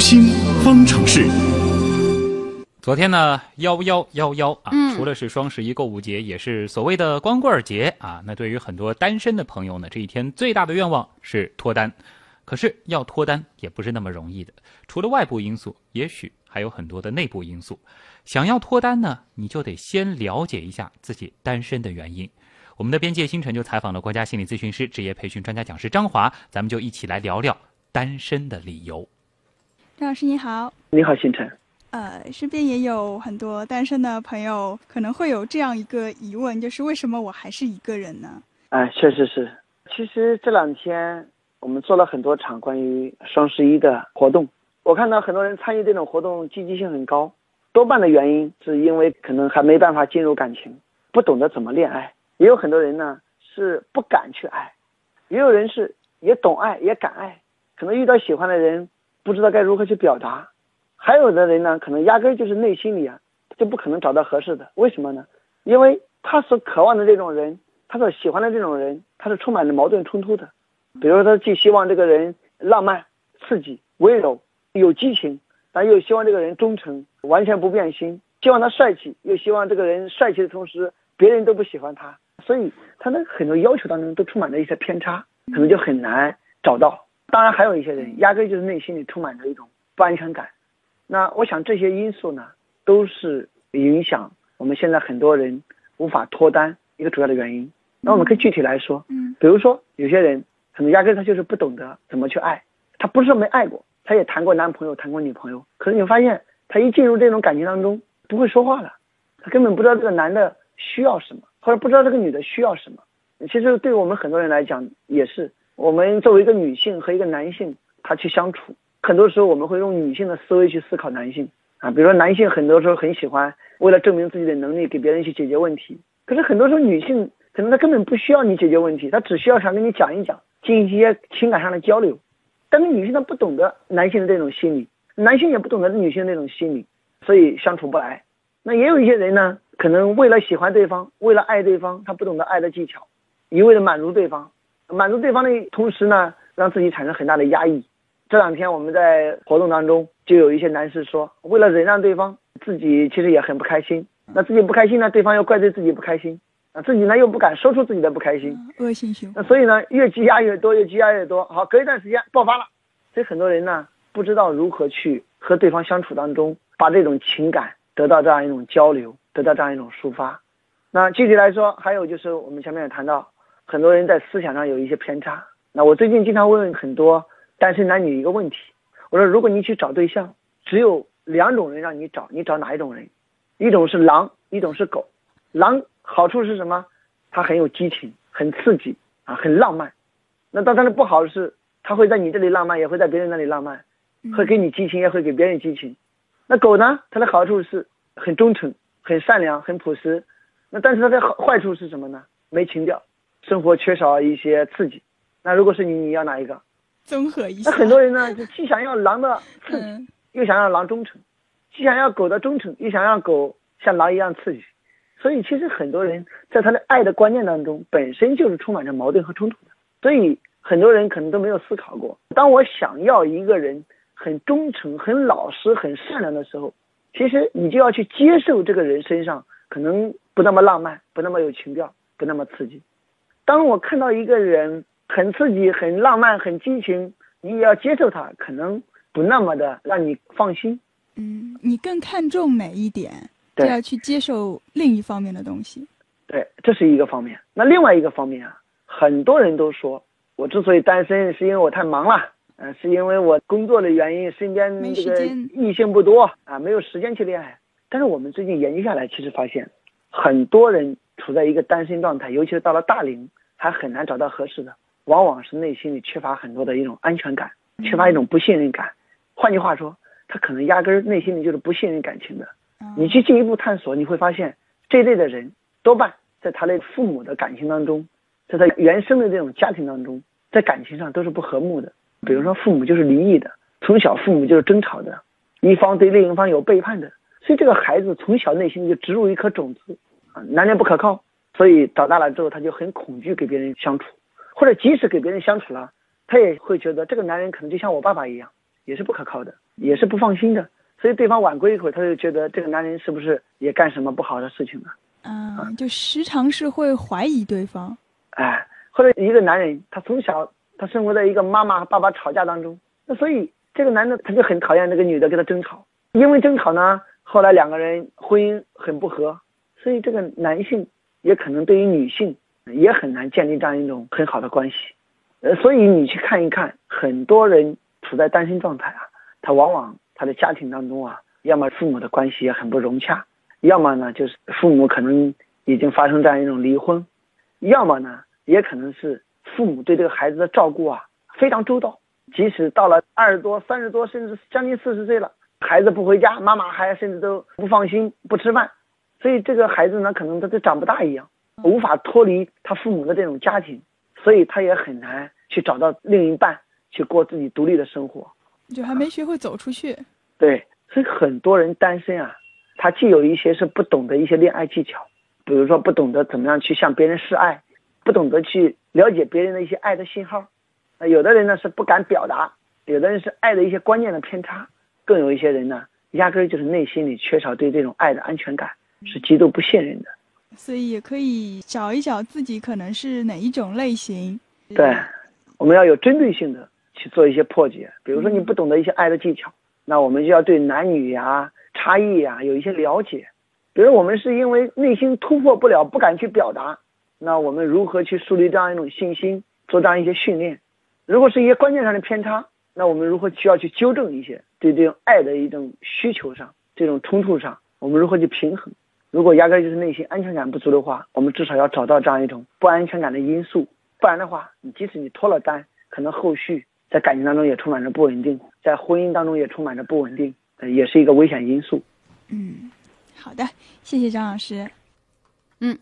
心方程式。昨天呢，幺幺幺幺啊，嗯除了是双十一购物节，也是所谓的光棍节啊。那对于很多单身的朋友呢，这一天最大的愿望是脱单。可是要脱单也不是那么容易的，除了外部因素，也许还有很多的内部因素。想要脱单呢，你就得先了解一下自己单身的原因。我们的边界星辰就采访了国家心理咨询师、职业培训专家讲师张华，咱们就一起来聊聊单身的理由。张老师你好，你好，星辰。呃，身边也有很多单身的朋友，可能会有这样一个疑问，就是为什么我还是一个人呢？哎，确实是。其实这两天我们做了很多场关于双十一的活动，我看到很多人参与这种活动积极性很高，多半的原因是因为可能还没办法进入感情，不懂得怎么恋爱。也有很多人呢是不敢去爱，也有人是也懂爱也敢爱，可能遇到喜欢的人不知道该如何去表达。还有的人呢，可能压根就是内心里啊就不可能找到合适的，为什么呢？因为他所渴望的这种人，他所喜欢的这种人，他是充满着矛盾冲突的。比如说，他既希望这个人浪漫、刺激、温柔、有激情，但又希望这个人忠诚、完全不变心；希望他帅气，又希望这个人帅气的同时，别人都不喜欢他。所以，他的很多要求当中都充满着一些偏差，可能就很难找到。当然，还有一些人压根就是内心里充满着一种不安全感。那我想这些因素呢，都是影响我们现在很多人无法脱单一个主要的原因。那我们可以具体来说，嗯比如说有些人可能压根他就是不懂得怎么去爱，他不是说没爱过，他也谈过男朋友，谈过女朋友，可是你发现他一进入这种感情当中不会说话了，他根本不知道这个男的需要什么，或者不知道这个女的需要什么。其实对我们很多人来讲也是，我们作为一个女性和一个男性，他去相处，很多时候我们会用女性的思维去思考男性啊，比如说男性很多时候很喜欢为了证明自己的能力给别人去解决问题，可是很多时候女性可能她根本不需要你解决问题，她只需要想跟你讲一讲，进行一些情感上的交流。但是女性她不懂得男性的这种心理，男性也不懂得女性的这种心理，所以相处不来。那也有一些人呢，可能为了喜欢对方，为了爱对方，他不懂得爱的技巧，一味的满足对方，满足对方的同时呢，让自己产生很大的压抑。这两天我们在活动当中，就有一些男士说，为了忍让对方，自己其实也很不开心。那自己不开心呢，对方又怪罪自己不开心，啊，自己呢又不敢说出自己的不开心，恶性循那环。所以呢，越积压越多，越积压越多。好，隔一段时间爆发了。所以很多人呢，不知道如何去和对方相处当中，把这种情感得到这样一种交流，得到这样一种抒发。那具体来说，还有就是我们前面也谈到，很多人在思想上有一些偏差。那我最近经常问很多单身男女一个问题，我说如果你去找对象，只有两种人让你找，你找哪一种人？一种是狼，一种是狗。狼好处是什么？它很有激情，很刺激啊，很浪漫。那当它的不好是，它会在你这里浪漫，也会在别人那里浪漫，会给你激情，也会给别人激情。那狗呢？它的好处是很忠诚、很善良、很朴实。那但是它的好坏处是什么呢？没情调，生活缺少一些刺激。那如果是你，你要哪一个？综合一下。那很多人呢，就既想要狼的刺激，嗯又想要狼忠诚，既想要狗的忠诚，又想让狗像狼一样刺激。所以其实很多人在他的爱的观念当中，本身就是充满着矛盾和冲突的。所以很多人可能都没有思考过，当我想要一个人很忠诚、很老实、很善良的时候，其实你就要去接受这个人身上可能不那么浪漫、不那么有情调、不那么刺激。当我看到一个人很刺激、很浪漫、很激情，你也要接受他，可能不那么的让你放心。嗯，你更看重哪一点，就对要去接受另一方面的东西。对，这是一个方面。那另外一个方面啊，很多人都说我之所以单身，是因为我太忙了，呃，是因为我工作的原因，身边没这个时间异性不多啊，没有时间去恋爱。但是我们最近研究下来，其实发现很多人处在一个单身状态，尤其是到了大龄，还很难找到合适的，往往是内心里缺乏很多的一种安全感，缺乏一种不信任感。换句话说，他可能压根儿内心里就是不信任感情的。你去进一步探索，你会发现这类的人多半在他的父母的感情当中，在他原生的这种家庭当中，在感情上都是不和睦的。比如说父母就是离异的，从小父母就是争吵的，一方对另一方有背叛的，所以这个孩子从小内心就植入一颗种子啊，男人不可靠，所以长大了之后他就很恐惧给别人相处，或者即使给别人相处了，他也会觉得这个男人可能就像我爸爸一样，也是不可靠的，也是不放心的。所以对方晚归一会儿，他就觉得这个男人是不是也干什么不好的事情了？嗯，就时常是会怀疑对方。哎，或者一个男人，他从小他生活在一个妈妈和爸爸吵架当中，那所以这个男的他就很讨厌那个女的跟他争吵，因为争吵呢，后来两个人婚姻很不和，所以这个男性也可能对于女性也很难建立这样一种很好的关系。呃，所以你去看一看，很多人处在单身状态啊，他往往他的家庭当中啊，要么父母的关系也很不融洽。要么呢，就是父母可能已经发生这样一种离婚，要么呢，也可能是父母对这个孩子的照顾啊非常周到，即使到了二十多、三十多，甚至将近四十岁了，孩子不回家，妈妈还甚至都不放心不吃饭，所以这个孩子呢，可能他就长不大一样，无法脱离他父母的这种家庭，所以他也很难去找到另一半去过自己独立的生活，就还没学会走出去。对，所以很多人单身啊。他既有一些是不懂得一些恋爱技巧，比如说不懂得怎么样去向别人示爱，不懂得去了解别人的一些爱的信号，那有的人呢是不敢表达，有的人是爱的一些观念的偏差，更有一些人呢压根儿就是内心里缺少对这种爱的安全感，是极度不信任的。所以也可以找一找自己可能是哪一种类型。对，我们要有针对性的去做一些破解。比如说你不懂得一些爱的技巧，那我们就要对男女呀。差异啊，有一些了解，比如我们是因为内心突破不了，不敢去表达，那我们如何去树立这样一种信心，做这样一些训练？如果是一些观念上的偏差，那我们如何需要去纠正一些？对这种爱的一种需求上，这种冲突上，我们如何去平衡？如果压根就是内心安全感不足的话，我们至少要找到这样一种不安全感的因素，不然的话，你即使你脱了单，可能后续在感情当中也充满着不稳定，在婚姻当中也充满着不稳定。也是一个危险因素。嗯，好的，谢谢张老师。嗯，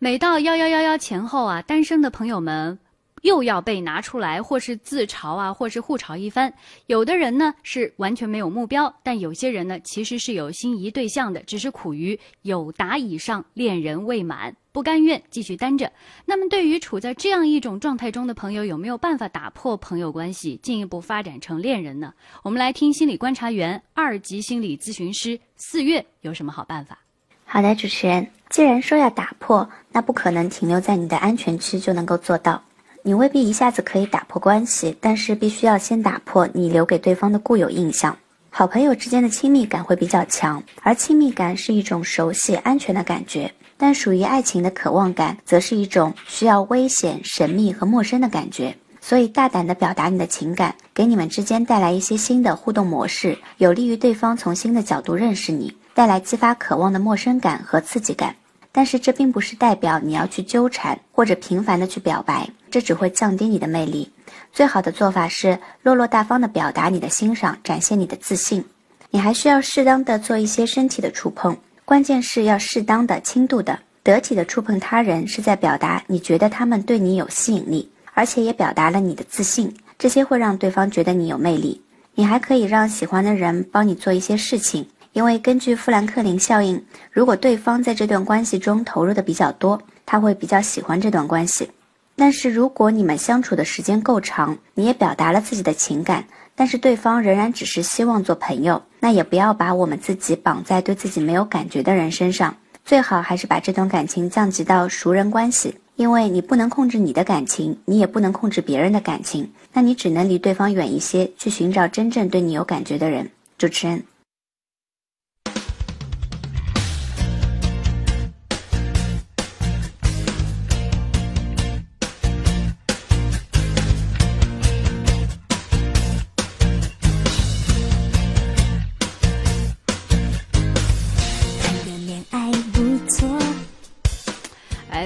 每到幺幺幺幺前后啊，单身的朋友们。又要被拿出来，或是自嘲啊，或是互嘲一番。有的人呢是完全没有目标，但有些人呢其实是有心仪对象的，只是苦于有达以上，恋人未满，不甘愿继续单着。那么，对于处在这样一种状态中的朋友，有没有办法打破朋友关系，进一步发展成恋人呢？我们来听心理观察员、二级心理咨询师四月有什么好办法？好的，主持人，既然说要打破，那不可能停留在你的安全区就能够做到。你未必一下子可以打破关系，但是必须要先打破你留给对方的固有印象。好朋友之间的亲密感会比较强，而亲密感是一种熟悉、安全的感觉；但属于爱情的渴望感，则是一种需要危险、神秘和陌生的感觉。所以，大胆地表达你的情感，给你们之间带来一些新的互动模式，有利于对方从新的角度认识你，带来激发渴望的陌生感和刺激感。但是这并不是代表你要去纠缠或者频繁的去表白，这只会降低你的魅力。最好的做法是落落大方的表达你的欣赏，展现你的自信。你还需要适当的做一些身体的触碰，关键是要适当的轻度的得体的触碰他人，是在表达你觉得他们对你有吸引力，而且也表达了你的自信。这些会让对方觉得你有魅力。你还可以让喜欢的人帮你做一些事情。因为根据富兰克林效应，如果对方在这段关系中投入的比较多，他会比较喜欢这段关系。但是如果你们相处的时间够长，你也表达了自己的情感，但是对方仍然只是希望做朋友，那也不要把我们自己绑在对自己没有感觉的人身上，最好还是把这段感情降级到熟人关系。因为你不能控制你的感情，你也不能控制别人的感情，那你只能离对方远一些，去寻找真正对你有感觉的人。主持人。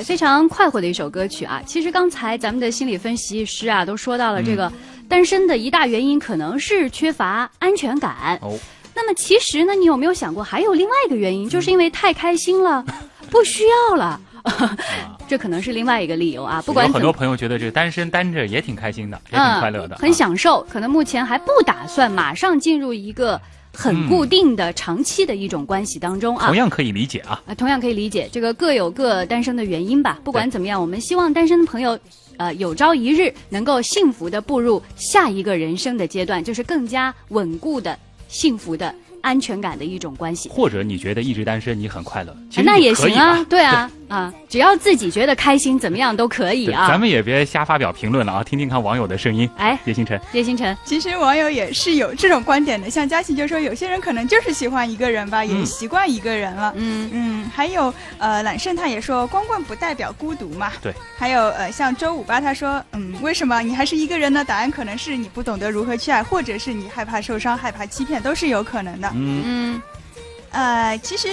非常快活的一首歌曲啊！其实刚才咱们的心理分析师啊都说到了，这个单身的一大原因可能是缺乏安全感。哦，那么其实呢，你有没有想过还有另外一个原因，就是因为太开心了，不需要了，这可能是另外一个理由啊。不管很多朋友觉得这个单身单着也挺开心的，也挺快乐的，很享受。可能目前还不打算马上进入一个。很固定的、长期的一种关系当中啊同。样可以理解啊。啊，同样可以理解，这个各有各单身的原因吧。不管怎么样，我们希望单身的朋友，呃，有朝一日能够幸福的步入下一个人生的阶段，就是更加稳固的、幸福的、安全感的一种关系。或者你觉得一直单身你很快乐，其实那也行啊，对啊，啊，只要自己觉得开心，怎么样都可以，啊。咱们也别瞎发表评论了啊，听听看网友的声音。哎，叶星辰，叶星辰，其实网友也是有这种观点的，像佳琪就说，有些人可能就是喜欢一个人吧，也嗯习惯一个人了。嗯嗯，还有呃，揽胜他也说，光棍不代表孤独嘛。对。还有呃，像周五八他说，嗯，为什么你还是一个人呢？答案可能是你不懂得如何去爱，或者是你害怕受伤、害怕欺骗，都是有可能的。嗯，嗯呃，其实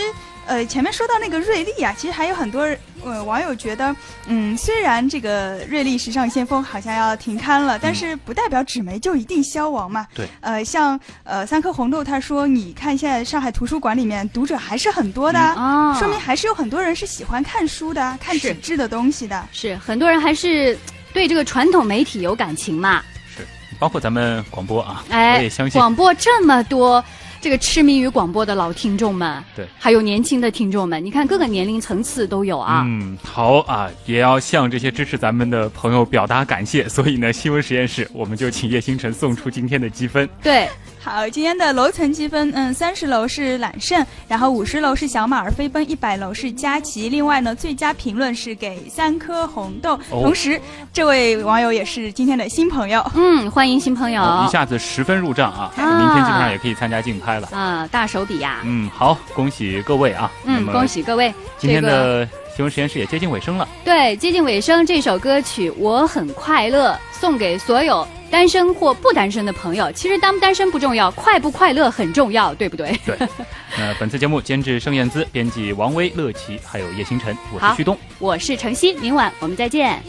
呃，前面说到那个瑞丽啊，其实还有很多呃网友觉得，嗯，虽然这个瑞丽时尚先锋好像要停刊了，但是不代表纸媒就一定消亡嘛。对。呃，像呃三颗红豆他说，你看现在上海图书馆里面读者还是很多的啊。啊，说明还是有很多人是喜欢看书的，看纸质的东西的。是很多人还是对这个传统媒体有感情嘛。是，包括咱们广播啊，我哎也相，信。广播这么多。这个痴迷于广播的老听众们，对，还有年轻的听众们，你看各个年龄层次都有啊。嗯，好啊，也要向这些支持咱们的朋友表达感谢。所以呢，新闻实验室我们就请叶星辰送出今天的积分。对，好，今天的楼层积分，嗯，三十楼是揽胜，然后五十楼是小马儿飞奔，一百楼是佳琪。另外呢，最佳评论是给三颗红豆。哦同时，这位网友也是今天的新朋友。嗯，欢迎新朋友哦一下子十分入账啊！啊明天基本上也可以参加竞拍了。啊，大手笔呀、嗯，好，恭喜各位啊！嗯，恭喜各位。今天这个的新闻实验室也接近尾声了。对接近尾声，这首歌曲《我很快乐》送给所有单身或不单身的朋友。其实单不单身不重要，快不快乐很重要，对不对？对，那本次节目监制盛燕姿，编辑王威、乐琪，还有叶星辰，我是旭东。我是程曦，明晚我们再见。